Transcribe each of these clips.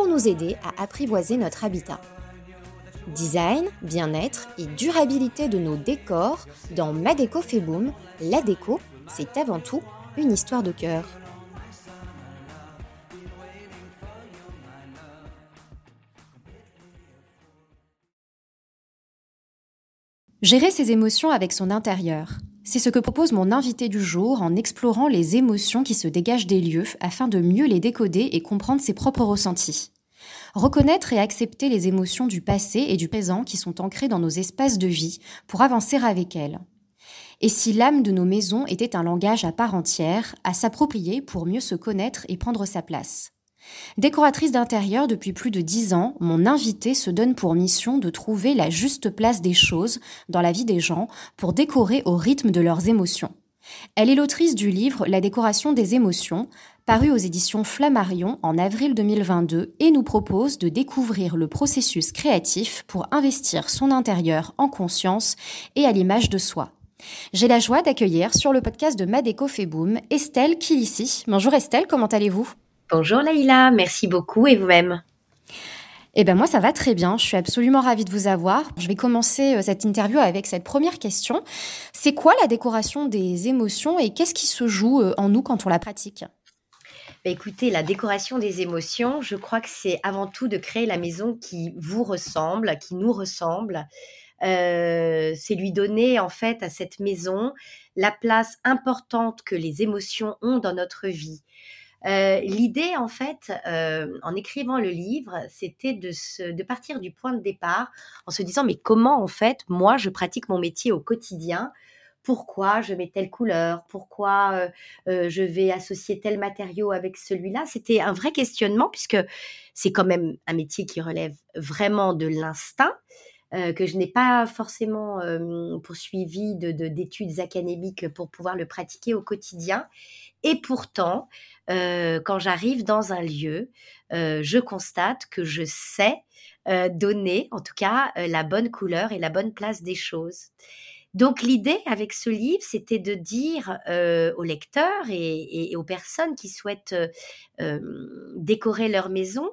pour nous aider à apprivoiser notre habitat. Design, bien-être et durabilité de nos décors dans Ma Déco fait la déco, c'est avant tout une histoire de cœur. Gérer ses émotions avec son intérieur. C'est ce que propose mon invité du jour en explorant les émotions qui se dégagent des lieux afin de mieux les décoder et comprendre ses propres ressentis. Reconnaître et accepter les émotions du passé et du présent qui sont ancrées dans nos espaces de vie pour avancer avec elles. Et si l'âme de nos maisons était un langage à part entière, à s'approprier pour mieux se connaître et prendre sa place. Décoratrice d'intérieur depuis plus de dix ans, mon invité se donne pour mission de trouver la juste place des choses dans la vie des gens pour décorer au rythme de leurs émotions. Elle est l'autrice du livre La décoration des émotions, paru aux éditions Flammarion en avril 2022 et nous propose de découvrir le processus créatif pour investir son intérieur en conscience et à l'image de soi. J'ai la joie d'accueillir sur le podcast de Madeco Feboom Estelle Kilissi. Bonjour Estelle, comment allez-vous? Bonjour Laïla, merci beaucoup et vous-même? Eh bien moi ça va très bien, je suis absolument ravie de vous avoir. Je vais commencer euh, cette interview avec cette première question. C'est quoi la décoration des émotions et qu'est-ce qui se joue euh, en nous quand on la pratique? Bah, écoutez, la décoration des émotions, je crois que c'est avant tout de créer la maison qui vous ressemble, qui nous ressemble. Euh, c'est lui donner en fait à cette maison la place importante que les émotions ont dans notre vie. Euh, l'idée, en fait, euh, en écrivant le livre, c'était de, de partir du point de départ en se disant, mais comment, en fait, moi, je pratique mon métier au quotidien pourquoi je mets telle couleur, pourquoi je vais associer tel matériau avec celui-là. C'était un vrai questionnement puisque c'est quand même un métier qui relève vraiment de l'instinct. que je n'ai pas forcément poursuivi d'études de, académiques pour pouvoir le pratiquer au quotidien. Et pourtant, quand j'arrive dans un lieu, je constate que je sais donner, en tout cas, la bonne couleur et la bonne place des choses. Donc l'idée avec ce livre, c'était de dire aux lecteurs et, aux personnes qui souhaitent décorer leur maison,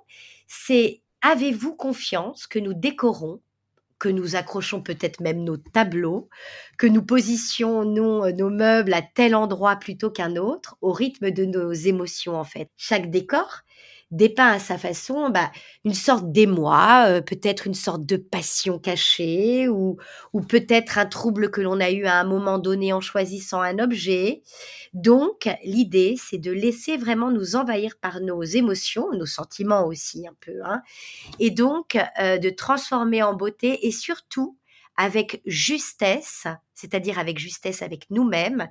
c'est avez-vous confiance que nous décorons que nous accrochons peut-être même nos tableaux, que nous positionnons nos meubles à tel endroit plutôt qu'un autre, au rythme de nos émotions en fait? Chaque décor dépeint à sa façon bah, une sorte d'émoi, euh, peut-être une sorte de passion cachée ou, ou peut-être un trouble que l'on a eu à un moment donné en choisissant un objet. Donc, l'idée, c'est de laisser vraiment nous envahir par nos émotions, nos sentiments aussi un peu, hein, et donc euh, de transformer en beauté et surtout avec justesse, c'est-à-dire avec justesse avec nous-mêmes,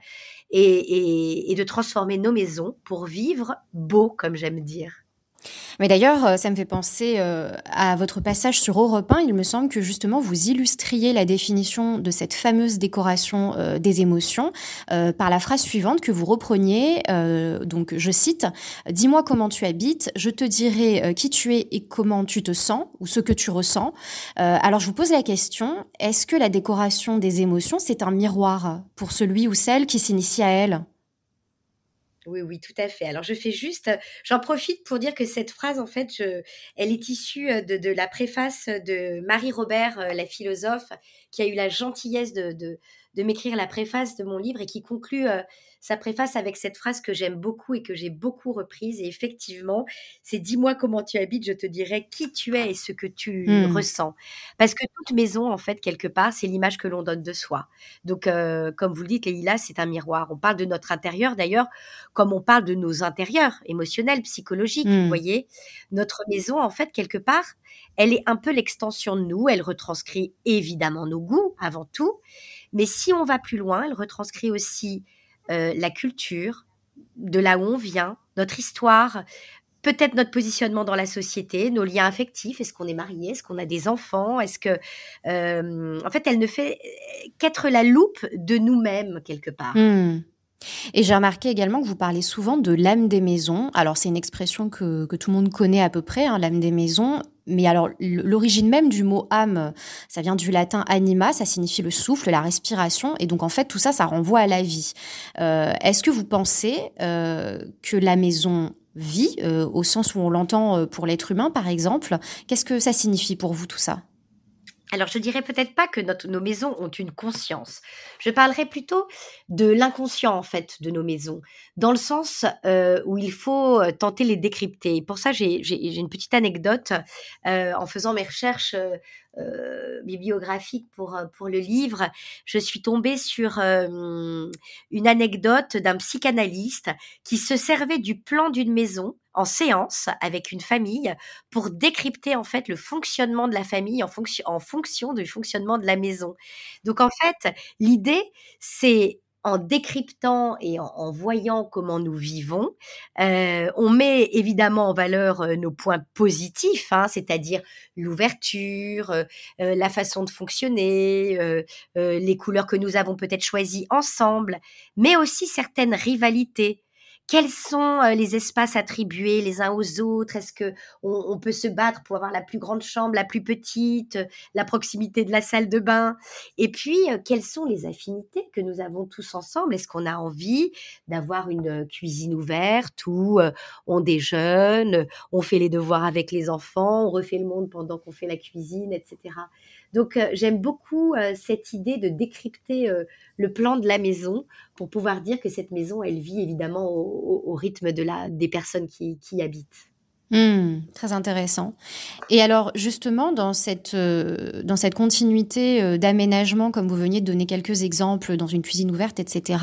et, et de transformer nos maisons pour vivre beau, comme j'aime dire. Mais d'ailleurs, euh, ça me fait penser euh, à votre passage sur Europe 1. Il me semble que justement, vous illustriez la définition de cette fameuse décoration euh, des émotions par la phrase suivante que vous repreniez. donc, je cite Dis-moi comment tu habites, je te dirai qui tu es et comment tu te sens ou ce que tu ressens. alors, je vous pose la question est-ce que la décoration des émotions, c'est un miroir pour celui ou celle qui s'initie à elle? Oui, oui, tout à fait. Alors, je fais juste, j'en profite pour dire que cette phrase, en fait, elle est issue de, la préface de Marie Robert, la philosophe, qui a eu la gentillesse de, de m'écrire la préface de mon livre et qui conclut sa préface avec cette phrase que j'aime beaucoup et que j'ai beaucoup reprise. Et effectivement, c'est dis-moi comment tu habites, je te dirai qui tu es et ce que tu mmh. ressens. Parce que toute maison, en fait, quelque part, c'est l'image que l'on donne de soi. Donc, euh, comme vous le dites, Leïla, c'est un miroir. On parle de notre intérieur, d'ailleurs, comme on parle de nos intérieurs, émotionnels, psychologiques. Vous mmh. voyez, notre maison, en fait, quelque part, elle est un peu l'extension de nous. Elle retranscrit évidemment nos goûts avant tout. Mais si on va plus loin, elle retranscrit aussi euh, la culture, de là où on vient, notre histoire, peut-être notre positionnement dans la société, nos liens affectifs. Est-ce qu'on est marié? Est-ce qu'on a des enfants? Est-ce que, euh, en fait, elle ne fait qu'être la loupe de nous-mêmes quelque part. Hmm. Et j'ai remarqué également que vous parlez souvent de l'âme des maisons. Alors c'est une expression que, tout le monde connaît à peu près, hein, l'âme des maisons. Mais alors l'origine même du mot âme, ça vient du latin anima, ça signifie le souffle, la respiration. Et donc en fait tout ça, ça renvoie à la vie. Euh, Est-ce que vous pensez euh, que la maison vie, euh, au sens où on l'entend pour l'être humain, par exemple? Qu'est-ce que ça signifie pour vous tout ça? Alors, je dirais peut-être pas que nos maisons ont une conscience. Je parlerai plutôt de l'inconscient, en fait, de nos maisons, dans le sens euh, où il faut tenter les décrypter. Pour ça, j'ai une petite anecdote. en faisant mes recherches euh, bibliographique pour, euh, pour le livre, je suis tombée sur euh, une anecdote d'un psychanalyste qui se servait du plan d'une maison en séance avec une famille pour décrypter en fait le fonctionnement de la famille en fonction en fonction du fonctionnement de la maison. Donc en fait, l'idée c'est en décryptant et en, voyant comment nous vivons, euh, on met évidemment en valeur euh, nos points positifs, hein, c'est-à-dire l'ouverture, euh, la façon de fonctionner, les couleurs que nous avons peut-être choisies ensemble, mais aussi certaines rivalités quels sont les espaces attribués les uns aux autres? Est-ce que on, peut se battre pour avoir la plus grande chambre, la plus petite, la proximité de la salle de bain? Et puis, quelles sont les affinités que nous avons tous ensemble? Est-ce qu'on a envie d'avoir une cuisine ouverte où on déjeune, on fait les devoirs avec les enfants, on refait le monde pendant qu'on fait la cuisine, etc. Donc euh, j'aime beaucoup euh, cette idée de décrypter euh, le plan de la maison pour pouvoir dire que cette maison, elle vit évidemment au, rythme de la, des personnes qui, y habitent. Mmh, très intéressant. Et alors justement, dans cette, dans cette continuité d'aménagement, comme vous veniez de donner quelques exemples dans une cuisine ouverte, etc.,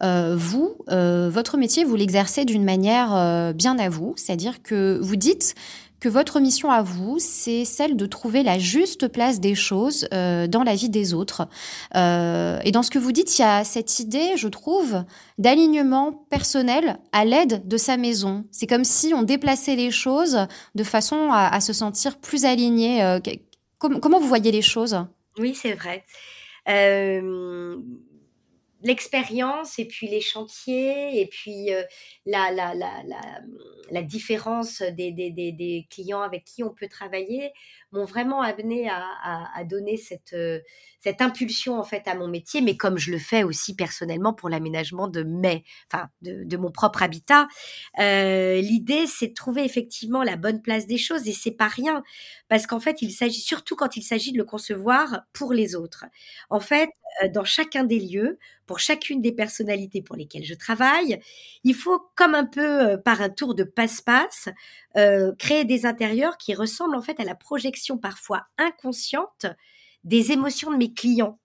vous, votre métier, vous l'exercez d'une manière bien à vous, c'est-à-dire que vous dites que votre mission à vous, c'est celle de trouver la juste place des choses euh, dans la vie des autres. Euh, et dans ce que vous dites, il y a cette idée, je trouve, d'alignement personnel à l'aide de sa maison. C'est comme si on déplaçait les choses de façon à, se sentir plus aligné. Euh, comment vous voyez les choses? Oui, c'est vrai l'expérience et puis les chantiers et puis la, la, la, la, différence des, des, des, clients avec qui on peut travailler m'ont vraiment amené à, à, donner cette, cette impulsion en fait à mon métier, mais comme je le fais aussi personnellement pour l'aménagement de mes, enfin de, de, mon propre habitat, euh, l'idée c'est de trouver effectivement la bonne place des choses et c'est pas rien parce qu'en fait il s'agit surtout quand il s'agit de le concevoir pour les autres. En fait, dans chacun des lieux, pour chacune des personnalités pour lesquelles je travaille, il faut comme un peu par un tour de passe-passe créer des intérieurs qui ressemblent en fait à la projection parfois inconsciente des émotions de mes clients.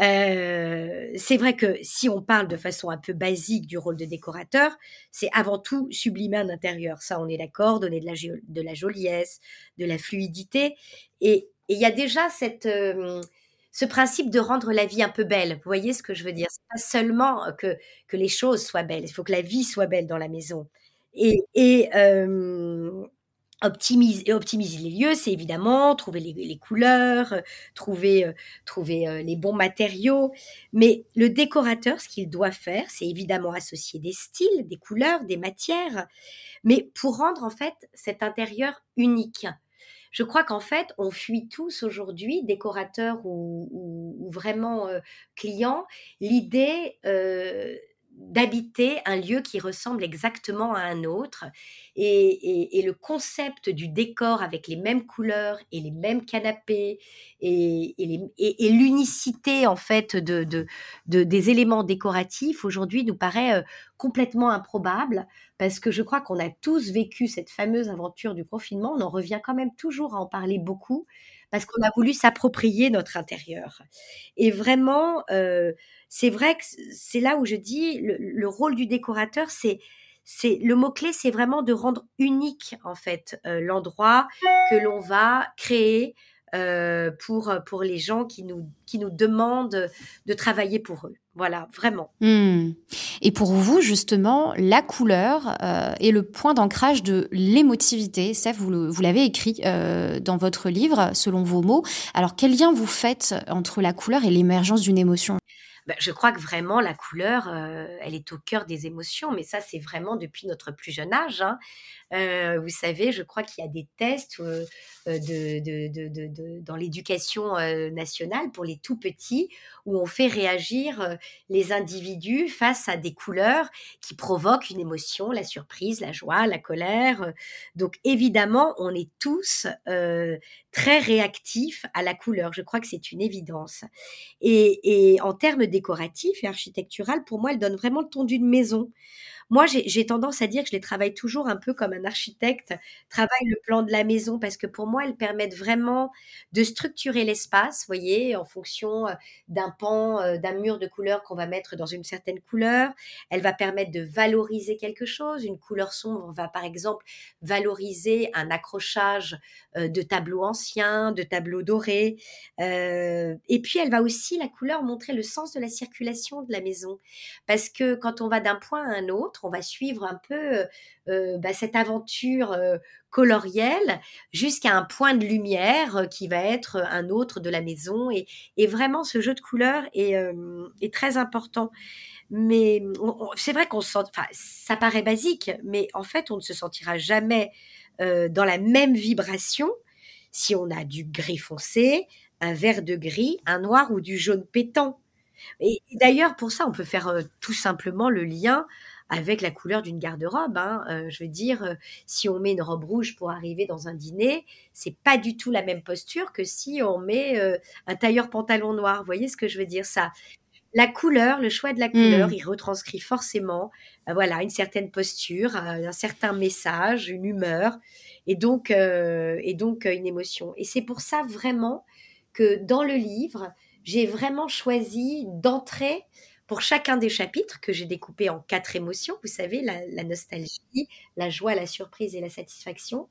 Euh, c'est vrai que si on parle de façon un peu basique du rôle de décorateur, c'est avant tout sublimer un intérieur. Ça, on est d'accord, donner de la, de la joliesse, de la fluidité. Et il y a déjà cette, euh, ce principe de rendre la vie un peu belle. Vous voyez ce que je veux dire? C'est pas seulement que, que les choses soient belles, il faut que la vie soit belle dans la maison. Et, et euh, optimiser, les lieux, c'est évidemment trouver les, couleurs, euh, trouver, euh, trouver euh, les bons matériaux. Mais le décorateur, ce qu'il doit faire, c'est évidemment associer des styles, des couleurs, des matières, mais pour rendre en fait cet intérieur unique. Je crois qu'en fait, on fuit tous aujourd'hui, décorateurs ou, vraiment clients, l'idée d'habiter un lieu qui ressemble exactement à un autre. Et, le concept du décor avec les mêmes couleurs et les mêmes canapés et, l'unicité en fait de, des éléments décoratifs aujourd'hui nous paraît euh, complètement improbable parce que je crois qu'on a tous vécu cette fameuse aventure du confinement. On en revient quand même toujours à en parler beaucoup parce qu'on a voulu s'approprier notre intérieur. Et vraiment, euh, c'est vrai que c'est là où je dis le, rôle du décorateur, c'est le mot clé, c'est vraiment de rendre unique en fait euh, l'endroit que l'on va créer euh, pour pour les gens qui nous qui nous demandent de travailler pour eux. Voilà, vraiment. Hmm. Et pour vous, justement, la couleur euh, est le point d'ancrage de l'émotivité. Ça, vous, l'avez écrit euh, dans votre livre, selon vos mots. Alors, quel lien vous faites entre la couleur et l'émergence d'une émotion? Bah, je crois que vraiment la couleur, euh, elle est au cœur des émotions, mais ça c'est vraiment depuis notre plus jeune âge. Hein. Euh, vous savez, je crois qu'il y a des tests euh, dans l'éducation nationale pour les tout petits où on fait réagir les individus face à des couleurs qui provoquent une émotion, la surprise, la joie, la colère. Donc évidemment, on est tous très réactifs à la couleur. Je crois que c'est une évidence. Et en termes décoratifs et architectural, pour moi, elle donne vraiment le ton d'une maison. Moi, j'ai tendance à dire que je les travaille toujours un peu comme un architecte travaille le plan de la maison parce que pour moi, elles permettent vraiment de structurer l'espace, voyez, en fonction d'un pan, d'un mur de couleur qu'on va mettre dans une certaine couleur. Elle va permettre de valoriser quelque chose. Une couleur sombre va, par exemple, valoriser un accrochage de tableaux anciens, de tableaux dorés. et puis, elle va aussi, la couleur, montrer le sens de la circulation de la maison. Parce que quand on va d'un point à un autre, on va suivre un peu bah, cette aventure colorielle jusqu'à un point de lumière qui va être un autre de la maison. Et, vraiment, ce jeu de couleurs est, très important. Mais c'est vrai qu'on sent, ça paraît basique, mais en fait, on ne se sentira jamais dans la même vibration si on a du gris foncé, un vert de gris, un noir ou du jaune pétant. Et, d'ailleurs, pour ça, on peut faire tout simplement le lien avec la couleur d'une garde-robe. Hein. Euh, je veux dire, euh, si on met une robe rouge pour arriver dans un dîner, c'est pas du tout la même posture que si on met euh, un tailleur pantalon noir. Vous voyez ce que je veux dire ça? La couleur, le choix de la couleur, mmh. il retranscrit forcément, voilà, une certaine posture, un certain message, une humeur, et donc, et donc une émotion. Et c'est pour ça vraiment que dans le livre, j'ai vraiment choisi d'entrer pour chacun des chapitres que j'ai découpés en quatre émotions, vous savez, la, nostalgie, la joie, la surprise et la satisfaction.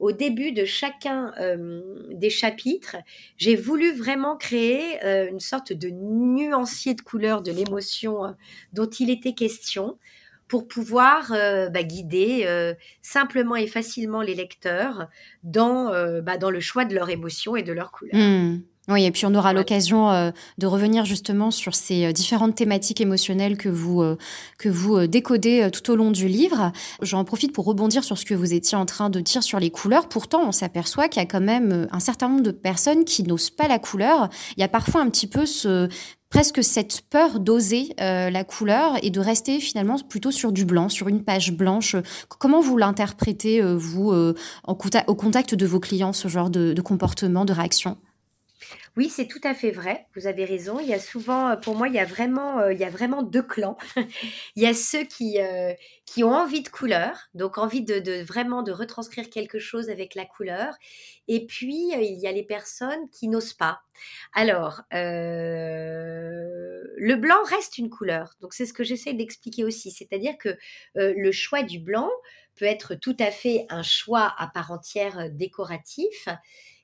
Au début de chacun euh, des chapitres, j'ai voulu vraiment créer euh, une sorte de nuancier de couleur de l'émotion euh, dont il était question pour pouvoir bah, guider simplement et facilement les lecteurs dans, bah, dans le choix de leur émotion et de leur couleur. Mmh. Oui, et puis on aura l'occasion euh, de revenir justement sur ces euh, différentes thématiques émotionnelles que vous, euh, que vous décodez tout au long du livre. J'en profite pour rebondir sur ce que vous étiez en train de dire sur les couleurs. Pourtant, on s'aperçoit qu'il y a quand même un certain nombre de personnes qui n'osent pas la couleur. Il y a parfois un petit peu ce presque cette peur d'oser la couleur et de rester finalement plutôt sur du blanc, sur une page blanche. Comment vous l'interprétez, vous, au contact de vos clients, ce genre de, de comportement, de réaction? Oui, c'est tout à fait vrai. Vous avez raison. Il y a souvent, euh, pour moi, il y a vraiment, euh, il y a vraiment deux clans. il y a ceux qui, euh, qui ont envie de couleur, donc envie de, vraiment de retranscrire quelque chose avec la couleur. Et puis, il y a les personnes qui n'osent pas. Alors, le blanc reste une couleur. Donc, c'est ce que j'essaie d'expliquer aussi. C'est-à-dire que le choix du blanc peut être tout à fait un choix à part entière décoratif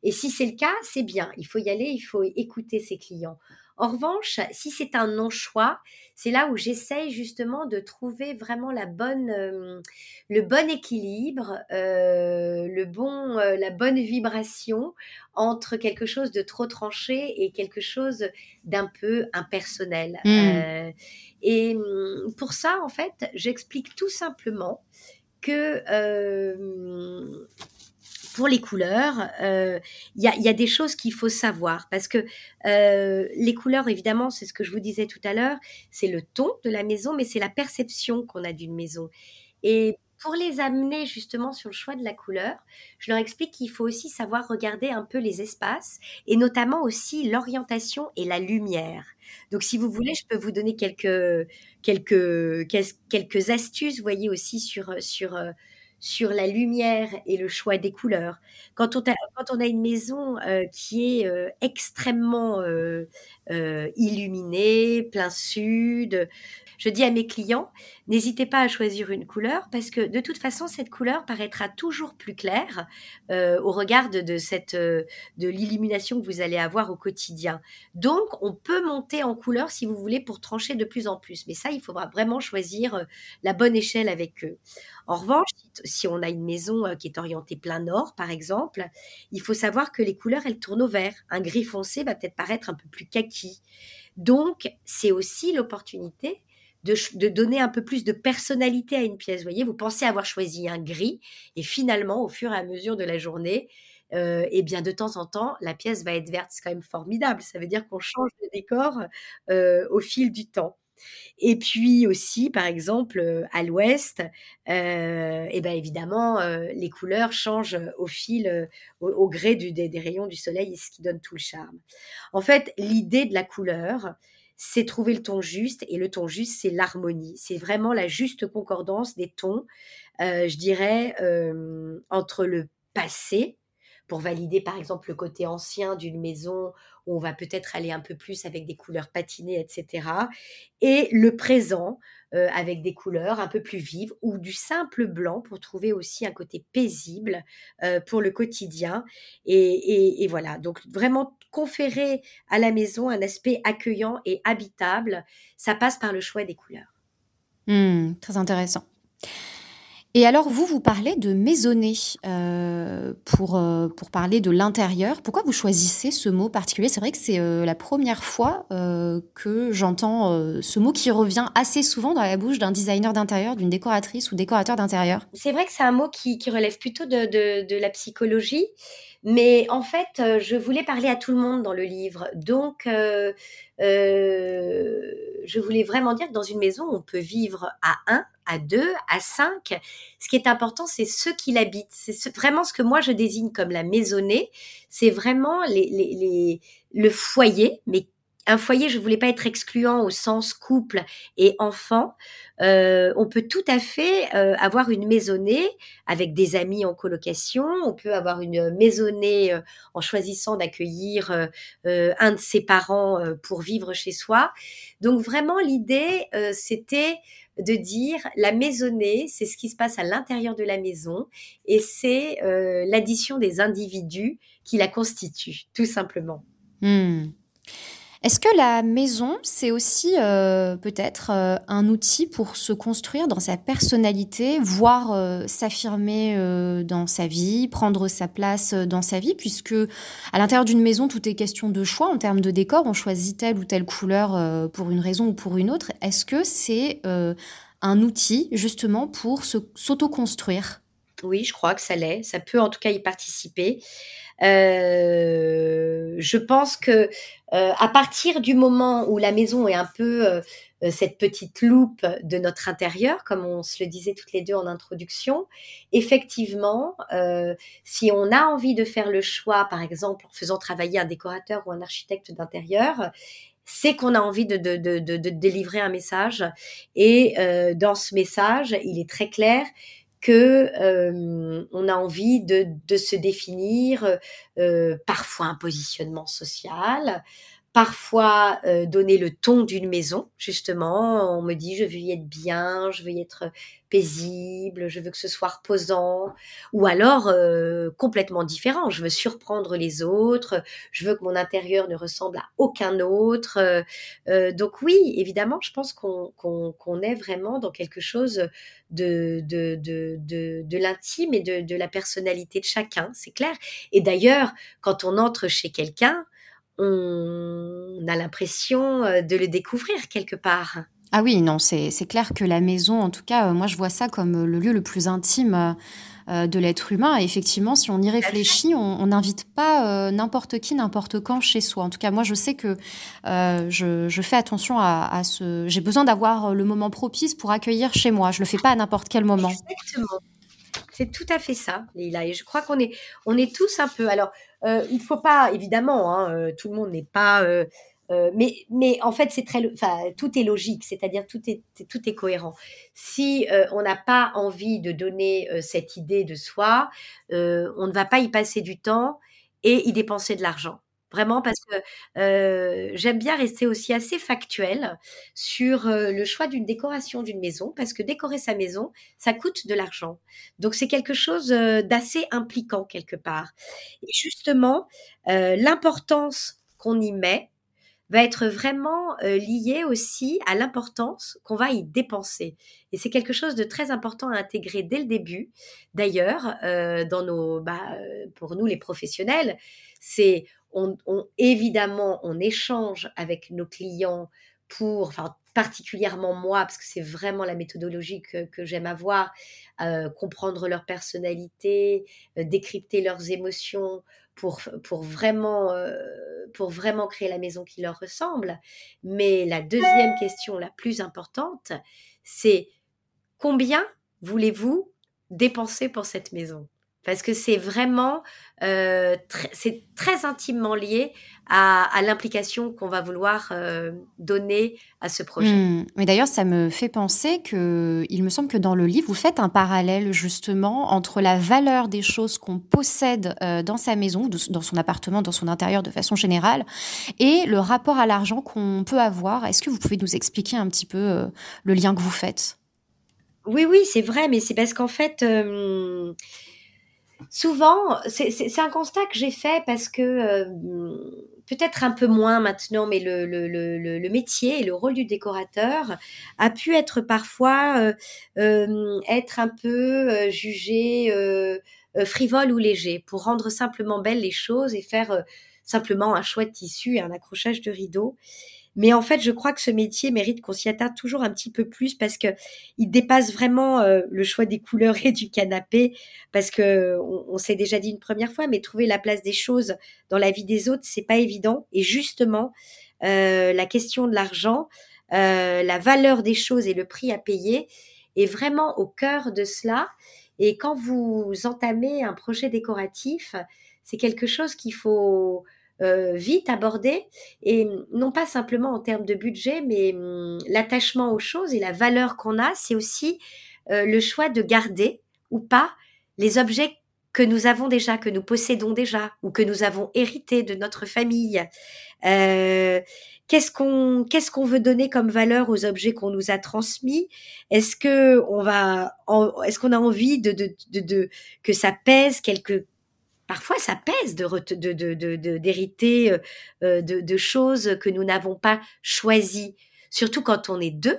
et si c'est le cas, c'est bien. Il faut y aller, il faut écouter ses clients. En revanche, si c'est un non-choix, c'est là où j'essaye justement de trouver vraiment la bonne, euh, le bon équilibre, euh, le bon, euh, la bonne vibration entre quelque chose de trop tranché et quelque chose d'un peu impersonnel. Mmh. et mmh, pour ça, en fait, j'explique tout simplement que pour les couleurs, euh, il y, a, des choses qu'il faut savoir parce que euh, les couleurs, évidemment, c'est ce que je vous disais tout à l'heure, c'est le ton de la maison, mais c'est la perception qu'on a d'une maison. Et pour les amener justement sur le choix de la couleur, je leur explique qu'il faut aussi savoir regarder un peu les espaces et notamment aussi l'orientation et la lumière. Donc, si vous voulez, je peux vous donner quelques, quelques, quelques astuces, voyez aussi sur, sur, sur la lumière et le choix des couleurs. Quand on a, quand on a une maison qui est extrêmement illuminée, plein sud, je dis à mes clients, n'hésitez pas à choisir une couleur parce que de toute façon, cette couleur paraîtra toujours plus claire euh, au regard de, cette, euh, de l'illumination que vous allez avoir au quotidien. Donc, on peut monter en couleur si vous voulez pour trancher de plus en plus. Mais ça, il faudra vraiment choisir euh, la bonne échelle avec eux. En revanche, si on a une maison qui est orientée plein nord, par exemple, il faut savoir que les couleurs, elles tournent au vert. Un gris foncé va peut-être paraître un peu plus kaki. Donc, c'est aussi l'opportunité de, donner un peu plus de personnalité à une pièce. Vous voyez, vous pensez avoir choisi un gris et finalement, au fur et à mesure de la journée, euh, eh bien, de temps en temps, la pièce va être verte. C'est quand même formidable. Ça veut dire qu'on change de décor euh, au fil du temps. Et puis aussi, par exemple, euh, à l'ouest, euh, et eh ben évidemment, les couleurs changent au fil, au, gré du, des, rayons du soleil, ce qui donne tout le charme. En fait, l'idée de la couleur, c'est trouver le ton juste. Et le ton juste, c'est l'harmonie. C'est vraiment la juste concordance des tons, euh, je dirais, euh, entre le passé, pour valider par exemple le côté ancien d'une maison on va peut-être aller un peu plus avec des couleurs patinées, etc. Et le présent euh, avec des couleurs un peu plus vives ou du simple blanc pour trouver aussi un côté paisible pour le quotidien. et, voilà, donc vraiment conférer à la maison un aspect accueillant et habitable, ça passe par le choix des couleurs. Hmm, très intéressant. Et alors, vous, vous parlez de maisonner euh, pour, euh, pour parler de l'intérieur. Pourquoi vous choisissez ce mot particulier? C'est vrai que c'est euh, la première fois que j'entends ce mot qui revient assez souvent dans la bouche d'un designer d'intérieur, d'une décoratrice ou décorateur d'intérieur. C'est vrai que c'est un mot qui, relève plutôt de, la psychologie. Mais en fait, je voulais parler à tout le monde dans le livre. Donc, je voulais vraiment dire que dans une maison, on peut vivre à un, à deux, à cinq. Ce qui est important, c'est ceux qui l'habitent. C'est vraiment ce que moi je désigne comme la maisonnée. C'est vraiment le foyer, mais un foyer, je voulais pas être excluant au sens couple et enfant. Euh, on peut tout à fait euh, avoir une maisonnée avec des amis en colocation. On peut avoir une maisonnée euh, en choisissant d'accueillir un de ses parents pour vivre chez soi. Donc vraiment, l'idée, c'était de dire la maisonnée, c'est ce qui se passe à l'intérieur de la maison et c'est l'addition des individus qui la constituent, tout simplement. Hmm. Est-ce que la maison, c'est aussi euh, peut-être euh, un outil pour se construire dans sa personnalité, voire euh, s'affirmer dans sa vie, prendre sa place dans sa vie, puisque à l'intérieur d'une maison, tout est question de choix en termes de décor. On choisit telle ou telle couleur pour une raison ou pour une autre. Est-ce que c'est un outil justement pour s'auto-construire? Oui, je crois que ça l'est. Ça peut en tout cas y participer. Euh, je pense que euh, à partir du moment où la maison est un peu euh, cette petite loupe de notre intérieur, comme on se le disait toutes les deux en introduction, effectivement, si on a envie de faire le choix, par exemple, en faisant travailler un décorateur ou un architecte d'intérieur, c'est qu'on a envie de, de, de, de, délivrer un message. Et dans ce message, il est très clair que euh, on a envie de, se définir euh, parfois un positionnement social, parfois euh, donner le ton d'une maison. Justement, on me dit je veux y être bien, je veux y être paisible, je veux que ce soit reposant, ou alors euh, complètement différent. Je veux surprendre les autres, je veux que mon intérieur ne ressemble à aucun autre. Euh, donc oui, évidemment, je pense qu'on est vraiment dans quelque chose de, de, l'intime et de la personnalité de chacun, c'est clair. Et d'ailleurs, quand on entre chez quelqu'un, on a l'impression euh, de le découvrir quelque part. Ah oui, non, c'est clair que la maison, en tout cas, euh, moi je vois ça comme euh, le lieu le plus intime de l'être humain. Et effectivement, si on y réfléchit, on n'invite pas n'importe qui, n'importe quand chez soi. En tout cas, moi je sais que je, fais attention à, ce... J'ai besoin d'avoir le moment propice pour accueillir chez moi. Je le fais pas à n'importe quel moment. Exactement. C'est tout à fait ça, Leïla. Et je crois qu'on est, tous un peu. Alors, euh, il ne faut pas, évidemment, hein, euh, tout le monde n'est pas euh, mais, en fait, c'est très, tout est logique, c'est-à-dire tout est, tout est cohérent. Si on n'a pas envie de donner cette idée de soi, on ne va pas y passer du temps et y dépenser de l'argent. Vraiment parce que j'aime bien rester aussi assez factuel sur le choix d'une décoration d'une maison, parce que décorer sa maison, ça coûte de l'argent. Donc c'est quelque chose d'assez impliquant quelque part. Et justement, l'importance qu'on y met, va être vraiment lié aussi à l'importance qu'on va y dépenser. Et c'est quelque chose de très important à intégrer dès le début. D'ailleurs, dans nos, bah, pour nous les professionnels, c'est on, évidemment on échange avec nos clients pour, enfin particulièrement moi, parce que c'est vraiment la méthodologie que, j'aime avoir, comprendre leur personnalité, décrypter leurs émotions, pour, pour, vraiment, euh, pour vraiment créer la maison qui leur ressemble. Mais la deuxième question la plus importante, c'est combien voulez-vous dépenser pour cette maison? Parce que c'est vraiment, euh, c'est très intimement lié à, l'implication qu'on va vouloir euh, donner à ce projet. Mmh. Mais d'ailleurs, ça me fait penser que, il me semble que dans le livre, vous faites un parallèle justement entre la valeur des choses qu'on possède euh, dans sa maison, dans son appartement, dans son intérieur de façon générale, et le rapport à l'argent qu'on peut avoir. Est-ce que vous pouvez nous expliquer un petit peu le lien que vous faites? Oui, oui, c'est vrai, mais c'est parce qu'en fait souvent, c'est un constat que j'ai fait parce que euh, peut-être un peu moins maintenant, mais le, métier et le rôle du décorateur a pu être parfois euh, euh être un peu jugé frivole ou léger pour rendre simplement belles les choses et faire simplement un choix de tissu et un accrochage de rideau. Mais en fait, je crois que ce métier mérite qu'on s'y attarde toujours un petit peu plus parce que il dépasse vraiment euh, le choix des couleurs et du canapé. Parce que on, s'est déjà dit une première fois, mais trouver la place des choses dans la vie des autres, c'est pas évident. Et justement, euh, la question de l'argent, euh, la valeur des choses et le prix à payer est vraiment au cœur de cela. Et quand vous entamez un projet décoratif, c'est quelque chose qu'il faut euh, vite abordé et non pas simplement en termes de budget, mais hum, l'attachement aux choses et la valeur qu'on a, c'est aussi euh, le choix de garder ou pas les objets que nous avons déjà, que nous possédons déjà ou que nous avons hérité de notre famille. Euh, qu'est-ce qu'on qu'est-ce qu'on veut donner comme valeur aux objets qu'on nous a transmis? Est-ce que on va est-ce qu'on a envie de, de, de, que ça pèse quelque parfois ça pèse d'hériter euh, euh, de, choses que nous n'avons pas choisies, surtout quand on est deux,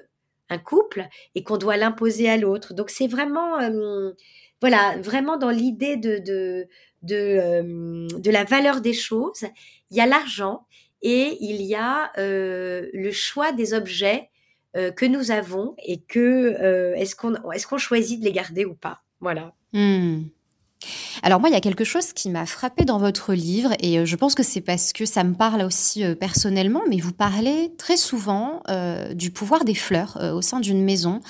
un couple, et qu'on doit l'imposer à l'autre. Donc c'est vraiment, euh, voilà, vraiment dans l'idée de la valeur des choses. Il y a l'argent et il y a le choix des objets que nous avons et que est-ce qu'on est-ce qu'on choisit de les garder ou pas. Voilà. Mmh. Alors moi, il y a quelque chose qui m'a frappé dans votre livre, et euh, je pense que c'est parce que ça me parle aussi euh, personnellement, mais vous parlez très souvent euh, du pouvoir des fleurs au sein d'une maison.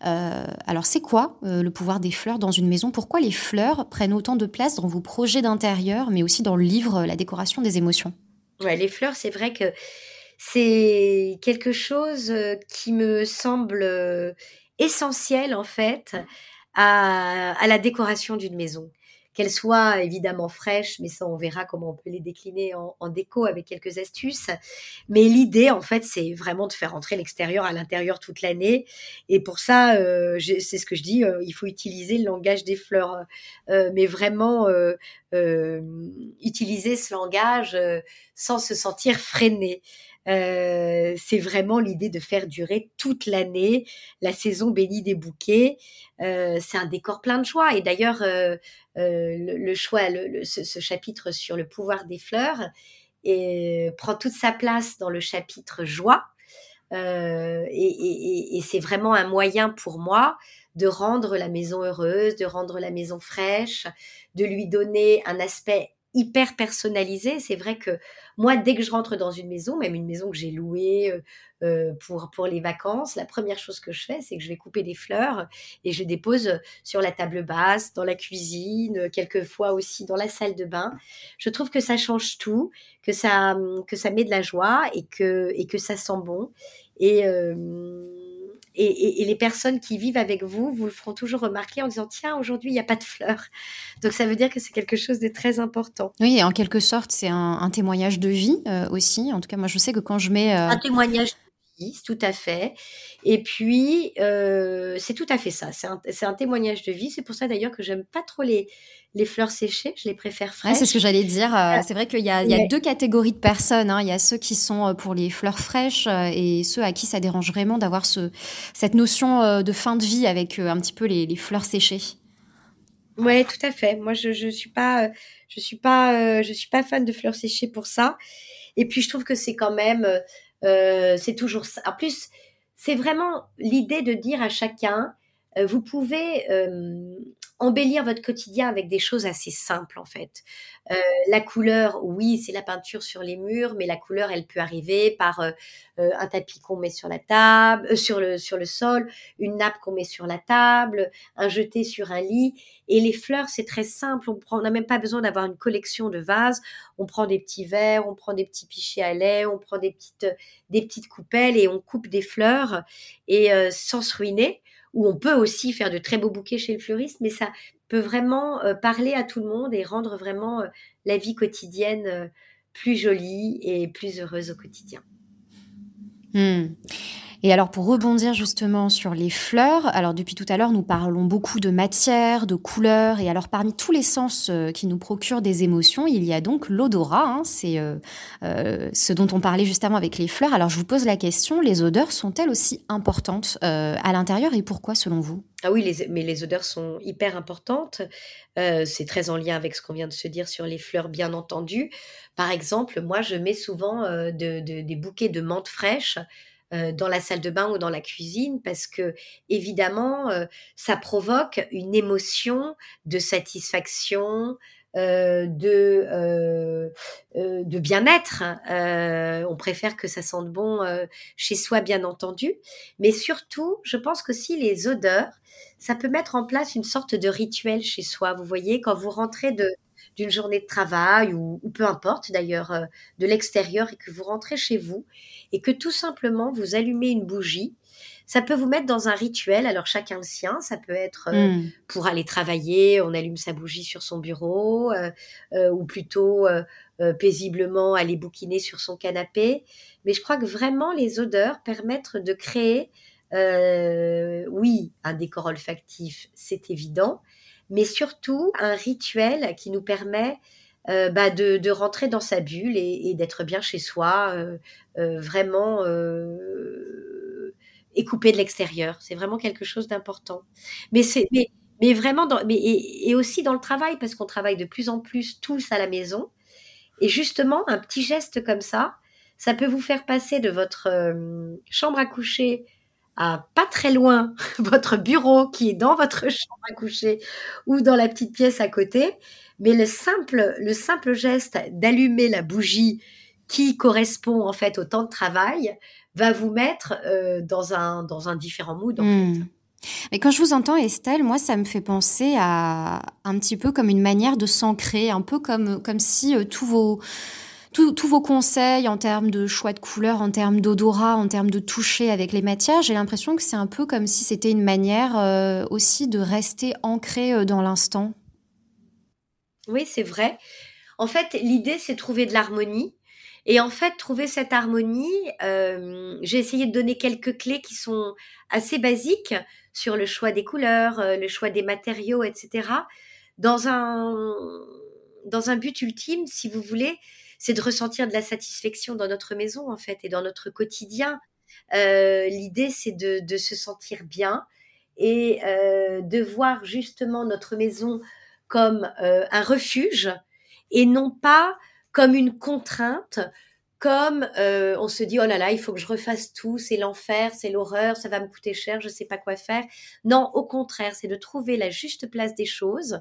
alors c'est quoi le pouvoir des fleurs dans une maison? Pourquoi les fleurs prennent autant de place dans vos projets d'intérieur, mais aussi dans le livre La décoration des émotions? Ouais, les fleurs, c'est vrai que c'est quelque chose qui me semble essentiel en fait à la décoration d'une maison qu'elles soient évidemment fraîches, mais ça on verra comment on peut les décliner en, déco avec quelques astuces. Mais l'idée en fait c'est vraiment de faire entrer l'extérieur à l'intérieur toute l'année. Et pour ça, euh, c'est ce que je dis, euh, il faut utiliser le langage des fleurs, euh, mais vraiment utiliser ce langage sans se sentir freiné. Euh, c'est vraiment l'idée de faire durer toute l'année la saison bénie des bouquets. Euh, c'est un décor plein de joie. Et d'ailleurs, euh, le, choix, ce, chapitre sur le pouvoir des fleurs et, prend toute sa place dans le chapitre joie. et, c'est vraiment un moyen pour moi de rendre la maison heureuse, de rendre la maison fraîche, de lui donner un aspect hyper personnalisé. C'est vrai que moi, dès que je rentre dans une maison, même une maison que j'ai louée euh, euh, pour, pour les vacances, la première chose que je fais, c'est que je vais couper des fleurs et je les dépose sur la table basse, dans la cuisine, quelquefois aussi dans la salle de bain. Je trouve que ça change tout, que ça, que ça met de la joie et que, et que ça sent bon. Et, euh, et, les personnes qui vivent avec vous vous le feront toujours remarquer en disant tiens aujourd'hui il n'y a pas de fleurs. Donc ça veut dire que c'est quelque chose de très important. Oui en quelque sorte c'est un, témoignage de vie euh, aussi. En tout cas moi je sais que quand je mets euh, un témoignage de vie tout à fait. Et puis euh, c'est tout à fait ça. C'est un, un, témoignage de vie. C'est pour ça d'ailleurs que j'aime pas trop les les fleurs séchées, je les préfère fraîches. c'est ce que j'allais dire. Euh, c'est vrai qu'il y, a, deux catégories de personnes. Hein. Il y a ceux qui sont euh, pour les fleurs fraîches euh, et ceux à qui ça dérange vraiment d'avoir ce, cette notion de fin de vie avec un petit peu les, fleurs séchées. Oui, tout à fait. Moi, je ne suis pas, je suis pas, je suis pas fan de fleurs séchées pour ça. Et puis, je trouve que c'est quand même, c'est toujours ça. En plus, c'est vraiment l'idée de dire à chacun, vous pouvez embellir votre quotidien avec des choses assez simples en fait. Euh, la couleur, oui, c'est la peinture sur les murs, mais la couleur, elle peut arriver par euh, euh, un tapis qu'on met sur la table, sur le sur le sol, une nappe qu'on met sur la table, un jeté sur un lit. Et les fleurs, c'est très simple. On n'a même pas besoin d'avoir une collection de vases. On prend des petits verres, on prend des petits pichets à lait, on prend des petites des petites coupelles et on coupe des fleurs et sans se ruiner où on peut aussi faire de très beaux bouquets chez le fleuriste, mais ça peut vraiment euh, parler à tout le monde et rendre vraiment euh, la vie quotidienne euh, plus jolie et plus heureuse au quotidien. Hmm. Et alors pour rebondir justement sur les fleurs, alors depuis tout à l'heure nous parlons beaucoup de matière, de couleurs, et alors parmi tous les sens euh, qui nous procurent des émotions, il y a donc l'odorat, hein, c'est euh, euh, ce dont on parlait juste avant avec les fleurs. Alors je vous pose la question, les odeurs sont-elles aussi importantes à l'intérieur et pourquoi selon vous? Ah oui, mais les odeurs sont hyper importantes. c'est très en lien avec ce qu'on vient de se dire sur les fleurs, bien entendu. Par exemple, moi, je mets souvent des bouquets de menthe fraîche euh, dans la salle de bain ou dans la cuisine parce que évidemment euh, ça provoque une émotion de satisfaction, euh, de, de bien-être. on préfère que ça sente bon chez soi, bien entendu. Mais surtout, je pense que si les odeurs, ça peut mettre en place une sorte de rituel chez soi. Vous voyez, quand vous rentrez de, d'une journée de travail ou, peu importe d'ailleurs euh, de l'extérieur et que vous rentrez chez vous et que tout simplement vous allumez une bougie, ça peut vous mettre dans un rituel. Alors chacun le sien, ça peut être euh, hmm. pour aller travailler, on allume sa bougie sur son bureau euh, ou plutôt paisiblement aller bouquiner sur son canapé. Mais je crois que vraiment les odeurs permettent de créer, oui, un décor olfactif, c'est évident, mais surtout un rituel qui nous permet euh, bah, de, rentrer dans sa bulle et, d'être bien chez soi, euh, euh, vraiment et coupé de l'extérieur. C'est vraiment quelque chose d'important. Mais c'est mais, vraiment mais, et, aussi dans le travail parce qu'on travaille de plus en plus tous à la maison. Et justement, un petit geste comme ça, ça peut vous faire passer de votre chambre à coucher pas très loin votre bureau qui est dans votre chambre à coucher ou dans la petite pièce à côté. Mais le simple, le simple geste d'allumer la bougie qui correspond en fait au temps de travail va vous mettre euh, dans, un, dans un différent mood en hmm. fait. Mais quand je vous entends, Estelle, moi, ça me fait penser à un petit peu comme une manière de s'ancrer, un peu comme, comme si euh, tous vos tous vos conseils en termes de choix de couleurs, en termes d'odorat, en termes de toucher avec les matières, j'ai l'impression que c'est un peu comme si c'était une manière euh, aussi de rester ancré euh, dans l'instant. Oui, c'est vrai. En fait, l'idée, c'est trouver de l'harmonie. Et en fait, trouver cette harmonie, euh, j'ai essayé de donner quelques clés qui sont assez basiques sur le choix des couleurs, le choix des matériaux, etc. Dans un, dans un but ultime, si vous voulez, c'est de ressentir de la satisfaction dans notre maison en fait et dans notre quotidien. Euh, l'idée c'est de, se sentir bien et euh, de voir justement notre maison comme euh, un refuge et non pas comme une contrainte, comme on se dit oh là là il faut que je refasse tout, c'est l'enfer, c'est l'horreur, ça va me coûter cher, je ne sais pas quoi faire. Non, au contraire, c'est de trouver la juste place des choses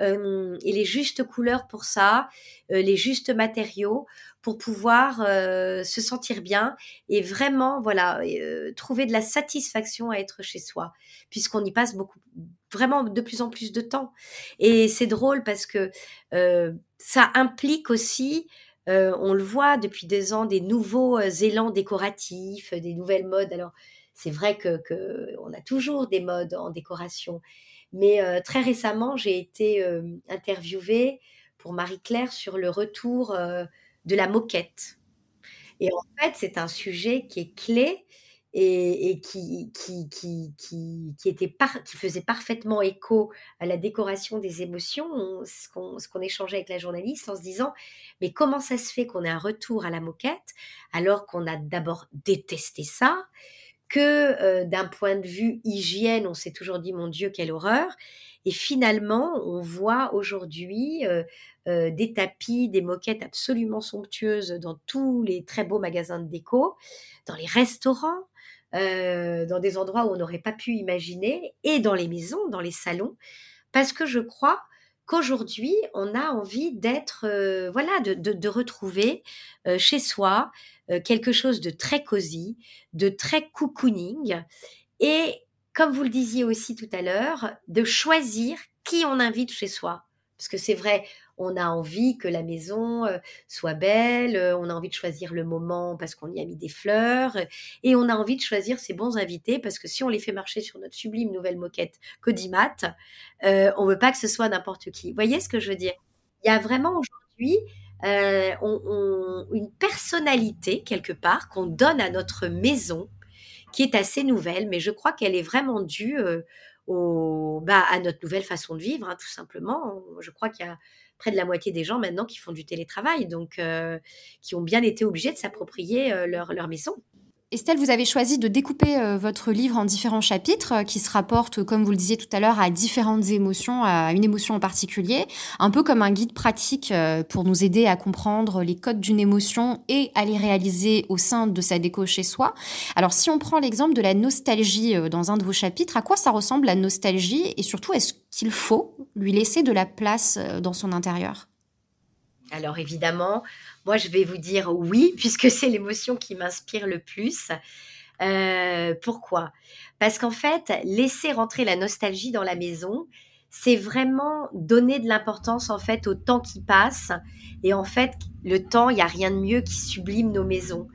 et les justes couleurs pour ça, les justes matériaux pour pouvoir se sentir bien et vraiment voilà trouver de la satisfaction à être chez soi puisqu'on y passe beaucoup vraiment de plus en plus de temps. Et c'est drôle parce que ça implique aussi on le voit depuis des ans des nouveaux élans décoratifs des nouvelles modes. Alors c'est vrai que, a toujours des modes en décoration, mais euh, très récemment, j'ai été euh, interviewée pour Marie-Claire sur le retour euh, de la moquette. Et en fait, c'est un sujet qui est clé et, qui, qui, qui, qui, était qui faisait parfaitement écho à la décoration des émotions, ce qu'on échangeait avec la journaliste en se disant, mais comment ça se fait qu'on ait un retour à la moquette alors qu'on a d'abord détesté ça? Que d'un point de vue hygiène, on s'est toujours dit mon Dieu, quelle horreur. Et finalement, on voit aujourd'hui des tapis, des moquettes absolument somptueuses dans tous les très beaux magasins de déco, dans les restaurants, dans des endroits où on n'aurait pas pu imaginer, et dans les maisons, dans les salons, parce que je crois qu'aujourd'hui, on a envie d'être, euh, voilà, de, retrouver euh, chez soi euh, quelque chose de très cosy, de très cocooning, et comme vous le disiez aussi tout à l'heure, de choisir qui on invite chez soi. Parce que c'est vrai, on a envie que la maison euh, soit belle, euh, on a envie de choisir le moment parce qu'on y a mis des fleurs, et on a envie de choisir ses bons invités parce que si on les fait marcher sur notre sublime nouvelle moquette Codimat, euh, on veut pas que ce soit n'importe qui. Vous voyez ce que je veux dire? Il y a vraiment aujourd'hui une personnalité quelque part qu'on donne à notre maison qui est assez nouvelle, mais je crois qu'elle est vraiment due au, bah, à notre nouvelle façon de vivre, hein, tout simplement. Je crois qu'il y a près de la moitié des gens maintenant qui font du télétravail, donc euh, qui ont bien été obligés de s'approprier euh, leur, leur maison. Estelle, vous avez choisi de découper euh, votre livre en différents chapitres euh, qui se rapportent, comme vous le disiez tout à l'heure, à différentes émotions, à une émotion en particulier, un peu comme un guide pratique euh, pour nous aider à comprendre les codes d'une émotion et à les réaliser au sein de sa déco chez soi. Alors si on prend l'exemple de la nostalgie dans un de vos chapitres, à quoi ça ressemble la nostalgie? Et surtout est-ce qu'il faut lui laisser de la place dans son intérieur? Alors évidemment, moi je vais vous dire oui, puisque c'est l'émotion qui m'inspire le plus. Euh, pourquoi? Parce qu'en fait, laisser rentrer la nostalgie dans la maison, c'est vraiment donner de l'importance en fait au temps qui passe. Et en fait, le temps, il n'y a rien de mieux qui sublime nos maisons.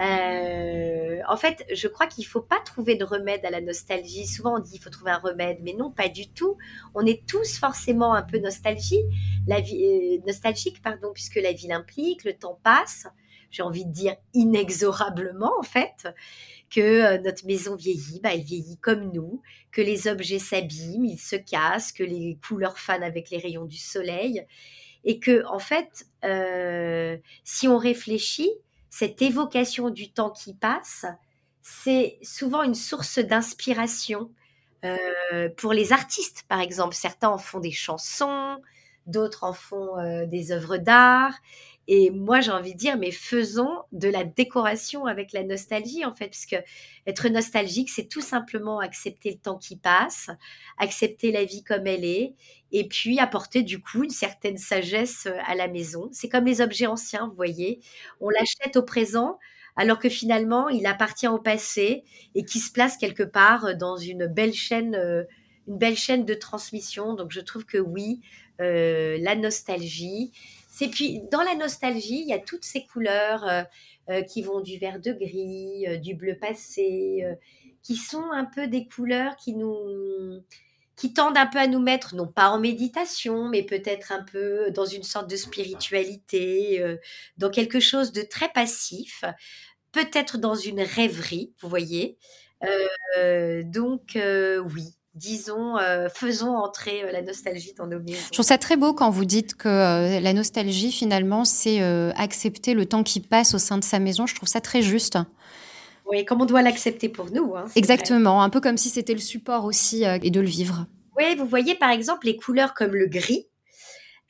Euh, en fait, je crois qu'il faut pas trouver de remède à la nostalgie. Souvent, on dit qu'il faut trouver un remède, mais non, pas du tout. On est tous forcément un peu nostalgie, la vie, euh, nostalgique, puisque la vie l'implique, le temps passe. J'ai envie de dire inexorablement, en fait, que euh, notre maison vieillit, bah, elle vieillit comme nous, que les objets s'abîment, ils se cassent, que les couleurs fanent avec les rayons du soleil, et que, en fait, si on réfléchit, cette évocation du temps qui passe, c'est souvent une source d'inspiration euh, pour les artistes, par exemple. Certains en font des chansons, d'autres en font euh, des œuvres d'art. Et moi, j'ai envie de dire, mais faisons de la décoration avec la nostalgie, en fait, parce que être nostalgique, c'est tout simplement accepter le temps qui passe, accepter la vie comme elle est, et puis apporter du coup une certaine sagesse euh, à la maison. C'est comme les objets anciens, vous voyez. On l'achète au présent, alors que finalement, il appartient au passé et qui se place quelque part euh, dans une belle chaîne, euh, une belle chaîne de transmission. Donc, je trouve que oui, la nostalgie, c'est puis dans la nostalgie, il y a toutes ces couleurs euh, euh, qui vont du vert de gris, euh, du bleu passé, qui sont un peu des couleurs qui nous qui tendent un peu à nous mettre, non pas en méditation, mais peut-être un peu dans une sorte de spiritualité, dans quelque chose de très passif, peut-être dans une rêverie, vous voyez. donc oui, disons, euh, faisons entrer euh, la nostalgie dans nos maisons. Je trouve ça très beau quand vous dites que euh, la nostalgie, finalement, c'est accepter le temps qui passe au sein de sa maison. Je trouve ça très juste. Oui, comme on doit l'accepter pour nous. Hein, Exactement, un peu comme si c'était le support aussi et de le vivre. Oui, vous voyez par exemple les couleurs comme le gris.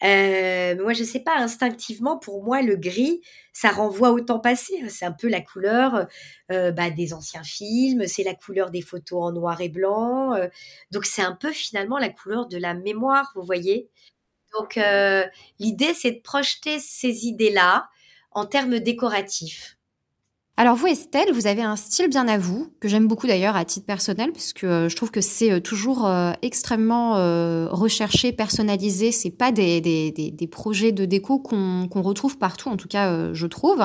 Euh, moi, je ne sais pas, instinctivement, pour moi, le gris, ça renvoie au temps passé. Hein. C'est un peu la couleur euh, bah, des anciens films, c'est la couleur des photos en noir et blanc. Euh. donc, c'est un peu finalement la couleur de la mémoire, vous voyez. Donc, l'idée, c'est de projeter ces idées-là en termes décoratifs. Alors vous, Estelle, vous avez un style bien à vous, que j'aime beaucoup d'ailleurs à titre personnel, parce que euh, je trouve que c'est euh, toujours euh, extrêmement recherché, personnalisé. C'est pas des, des, projets de déco qu'on retrouve partout, en tout cas, je trouve.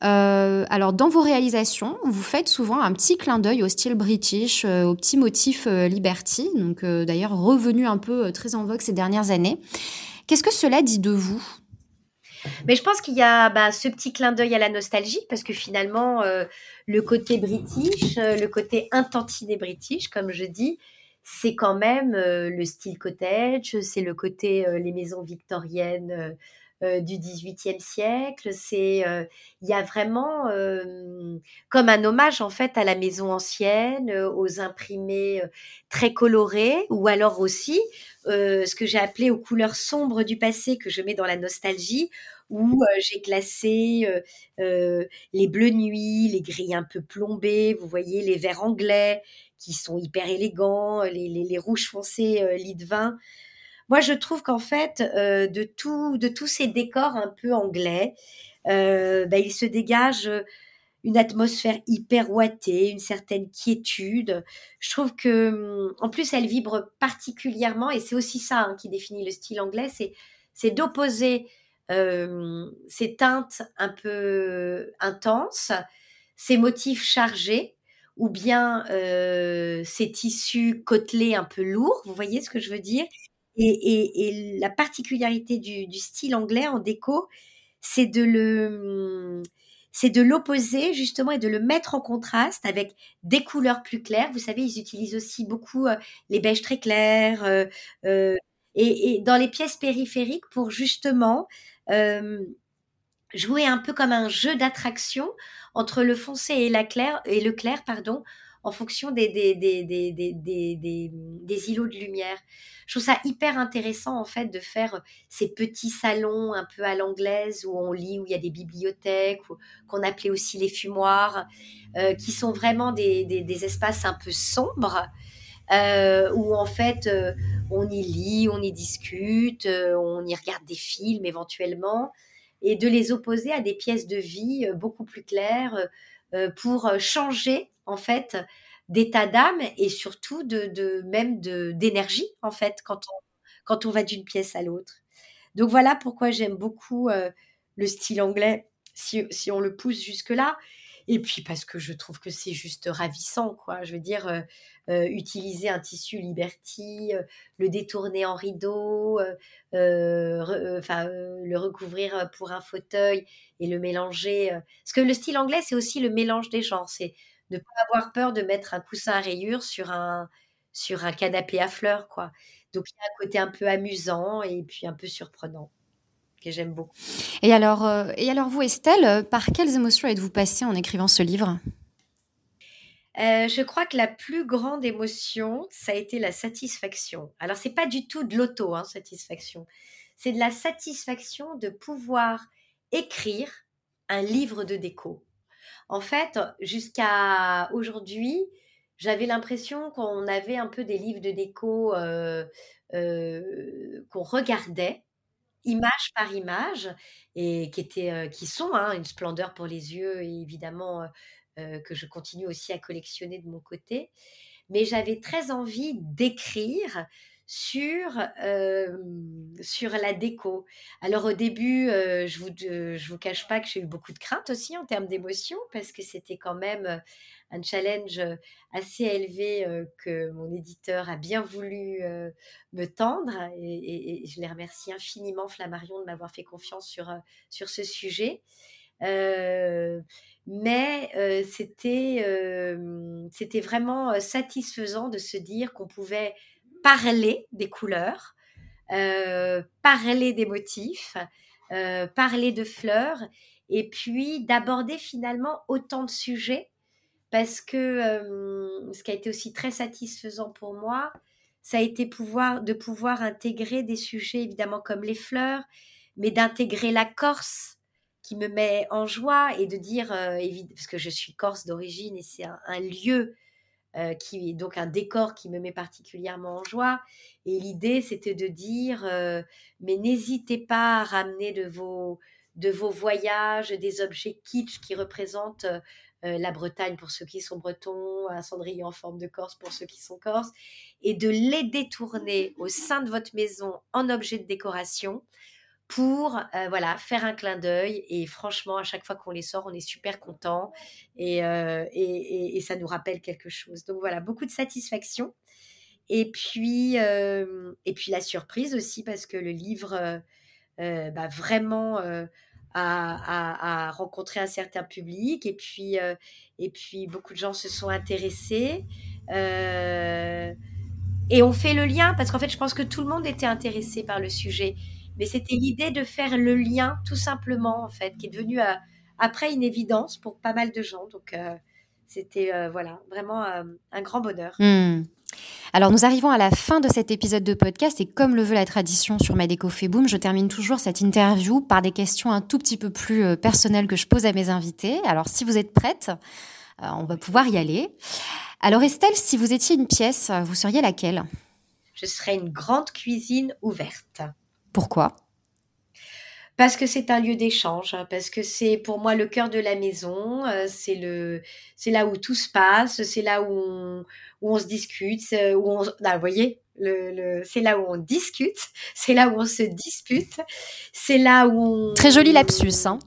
alors dans vos réalisations, vous faites souvent un petit clin d'œil au style british, au petit motif liberty, donc d'ailleurs revenu un peu très en vogue ces dernières années. Qu'est-ce que cela dit de vous? Mais je pense qu'il y a bah, ce petit clin d'œil à la nostalgie, parce que finalement, euh, le côté british, euh, le côté intenté british, comme je dis, c'est quand même euh, le style cottage, c'est le côté les maisons victoriennes du XVIIIe siècle. C'est, il y a vraiment comme un hommage en fait à la maison ancienne, aux imprimés très colorés, ou alors aussi ce que j'ai appelé aux couleurs sombres du passé que je mets dans la nostalgie, où j'ai classé les bleus nuits, les grilles un peu plombées, vous voyez les verts anglais qui sont hyper élégants, les, rouges foncés lit de vin. Moi, je trouve qu'en fait, de, tout, de tous ces décors un peu anglais, bah, il se dégage une atmosphère hyper ouatée, une certaine quiétude. Je trouve que, mmh, en plus, elle vibre particulièrement, et c'est aussi ça hein, qui définit le style anglais, c'est d'opposer ces teintes un peu intenses, ces motifs chargés, ou bien ces tissus côtelés un peu lourds, vous voyez ce que je veux dire? Et, la particularité du, style anglais en déco, c'est de le c'est de l'opposer justement et de le mettre en contraste avec des couleurs plus claires. Vous savez, ils utilisent aussi beaucoup les beiges très clairs et, dans les pièces périphériques pour justement jouer un peu comme un jeu d'attraction entre le foncé et, la et le clair, pardon, en fonction des, des, des, des, îlots de lumière. Je trouve ça hyper intéressant en fait de faire ces petits salons un peu à l'anglaise où on lit, où il y a des bibliothèques, qu'on appelait aussi les fumoirs, qui sont vraiment des, espaces un peu sombres. Où en fait on y lit, on y discute, euh, on y regarde des films éventuellement, et de les opposer à des pièces de vie euh, beaucoup plus claires euh, pour changer en fait d'état d'âme et surtout de, même d'énergie en fait quand on, quand on va d'une pièce à l'autre. Donc voilà pourquoi j'aime beaucoup le style anglais si, si on le pousse jusque là. Et puis parce que je trouve que c'est juste ravissant, quoi. Je veux dire, utiliser un tissu Liberty, le détourner en rideau, enfin le recouvrir pour un fauteuil et le mélanger. Parce que le style anglais, c'est aussi le mélange des genres. C'est ne pas avoir peur de mettre un coussin à rayures sur un sur un canapé à fleurs, quoi. Donc il y a un côté un peu amusant et puis un peu surprenant j'aime beaucoup. Et alors, euh, et alors vous, Estelle, euh, par quelles émotions êtes-vous passée en écrivant ce livre? Euh, je crois que la plus grande émotion, ça a été la satisfaction. Alors, c'est pas du tout de l'auto-satisfaction. Hein, c'est de la satisfaction de pouvoir écrire un livre de déco. En fait, jusqu'à aujourd'hui, j'avais l'impression qu'on avait un peu des livres de déco qu'on regardait image par image, et qui, étaient, qui sont hein, une splendeur pour les yeux, et évidemment que je continue aussi à collectionner de mon côté. Mais j'avais très envie d'écrire sur, sur la déco. Alors au début, je ne vous, vous cache pas que j'ai eu beaucoup de crainte aussi en termes d'émotion, parce que c'était quand même un challenge assez élevé que mon éditeur a bien voulu me tendre et, je les remercie infiniment Flammarion de m'avoir fait confiance sur, sur ce sujet. mais c'était c'était vraiment satisfaisant de se dire qu'on pouvait parler des couleurs, parler des motifs, parler de fleurs, et puis d'aborder finalement autant de sujets parce que ce qui a été aussi très satisfaisant pour moi, ça a été pouvoir, de pouvoir intégrer des sujets évidemment comme les fleurs, mais d'intégrer la Corse qui me met en joie et de dire, parce que je suis corse d'origine et c'est un, lieu euh, qui est donc un décor qui me met particulièrement en joie. Et l'idée, c'était de dire, euh, mais n'hésitez pas à ramener de vos, de vos voyages des objets kitsch qui représentent euh, la Bretagne pour ceux qui sont bretons, un cendrier en forme de Corse pour ceux qui sont corses, et de les détourner au sein de votre maison en objets de décoration pour euh, voilà faire un clin d'œil et franchement à chaque fois qu'on les sort on est super content et, euh, et, et, ça nous rappelle quelque chose. Donc voilà beaucoup de satisfaction. Et puis euh, et puis la surprise aussi parce que le livre bah, vraiment a, a, a, rencontré un certain public et puis et puis beaucoup de gens se sont intéressés et on fait le lien parce qu'en fait je pense que tout le monde était intéressé par le sujet mais c'était l'idée de faire le lien, tout simplement, en fait, qui est devenu euh, après une évidence pour pas mal de gens. Donc, euh, c'était euh, voilà, vraiment un grand bonheur. Hmm. Alors nous arrivons à la fin de cet épisode de podcast et comme le veut la tradition sur Madeco fait boom, je termine toujours cette interview par des questions un tout petit peu plus personnelles que je pose à mes invités. Alors si vous êtes prête, on va pouvoir y aller. Alors Estelle, si vous étiez une pièce, vous seriez laquelle? Je serais une grande cuisine ouverte. Pourquoi? Parce que c'est un lieu d'échange, hein, parce que c'est pour moi le cœur de la maison, euh, c'est le, c'est là où tout se passe, c'est là où on, où on se discute, où on, ah, vous voyez, le, le c'est là où on discute, c'est là où on se dispute, c'est là où on... Très joli lapsus, hein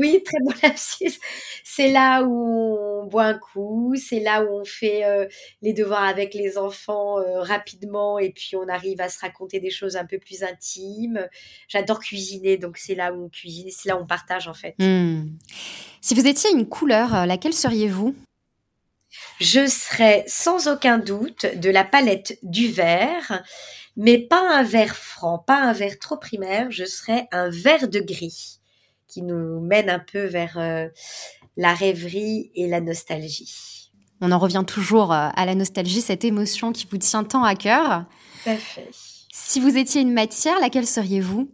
oui, très bon lapsus. C'est là où on boit un coup, c'est là où on fait euh, les devoirs avec les enfants euh, rapidement et puis on arrive à se raconter des choses un peu plus intimes. J'adore cuisiner, donc c'est là où on cuisine, c'est là où on partage en fait. Hmm. Si vous étiez une couleur, euh, laquelle seriez-vous? Je serais sans aucun doute de la palette du vert, mais pas un vert franc, pas un vert trop primaire, je serais un vert de gris qui nous mène un peu vers euh, la rêverie et la nostalgie. On en revient toujours euh, à la nostalgie, cette émotion qui vous tient tant à cœur. Si vous étiez une matière, laquelle seriez-vous?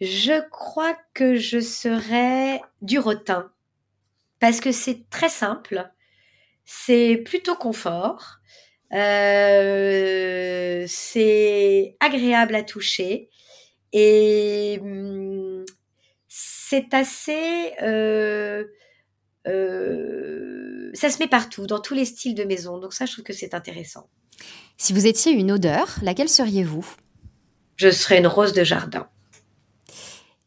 Je crois que je serais du rotin. Parce que c'est très simple, c'est plutôt confort, euh, c'est agréable à toucher et hum, c'est assez... Euh, euh, ça se met partout, dans tous les styles de maison. Donc ça, je trouve que c'est intéressant. Si vous étiez une odeur, laquelle seriez-vous? Je serais une rose de jardin.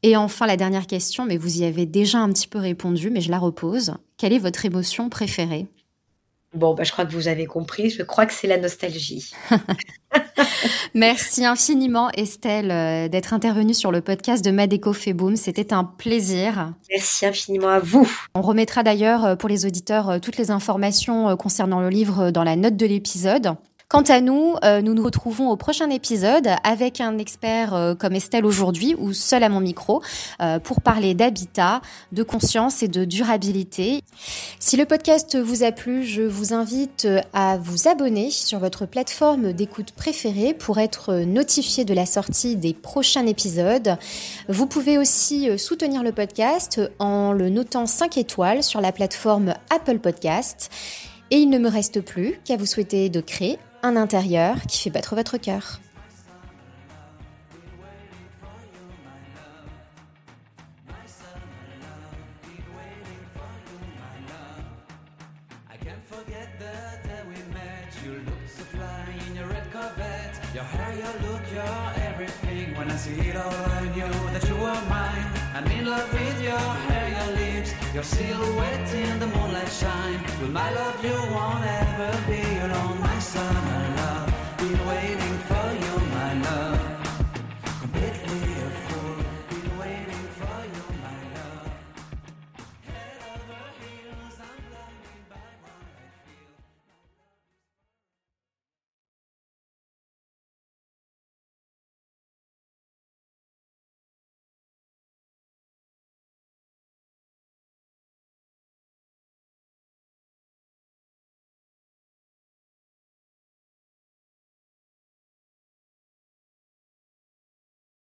Et enfin, la dernière question, mais vous y avez déjà un petit peu répondu, mais je la repose. Quelle est votre émotion préférée? Bon, bah, je crois que vous avez compris. Je crois que c'est la nostalgie. Merci infiniment, Estelle, euh, d'être intervenue sur le podcast de Madeco Boom. C'était un plaisir. Merci infiniment à vous. On remettra d'ailleurs euh, pour les auditeurs euh, toutes les informations concernant le livre dans la note de l'épisode. Quant à nous, euh, nous nous retrouvons au prochain épisode avec un expert euh, comme Estelle aujourd'hui ou seul à mon micro euh, pour parler d'habitat, de conscience et de durabilité. Si le podcast vous a plu, je vous invite à vous abonner sur votre plateforme d'écoute préférée pour être notifié de la sortie des prochains épisodes. Vous pouvez aussi soutenir le podcast en le notant 5 étoiles sur la plateforme Apple Podcast. Et il ne me reste plus qu'à vous souhaiter de créer un intérieur qui fait battre votre cœur. Your silhouette in the moonlight shine. With my love, you won't ever be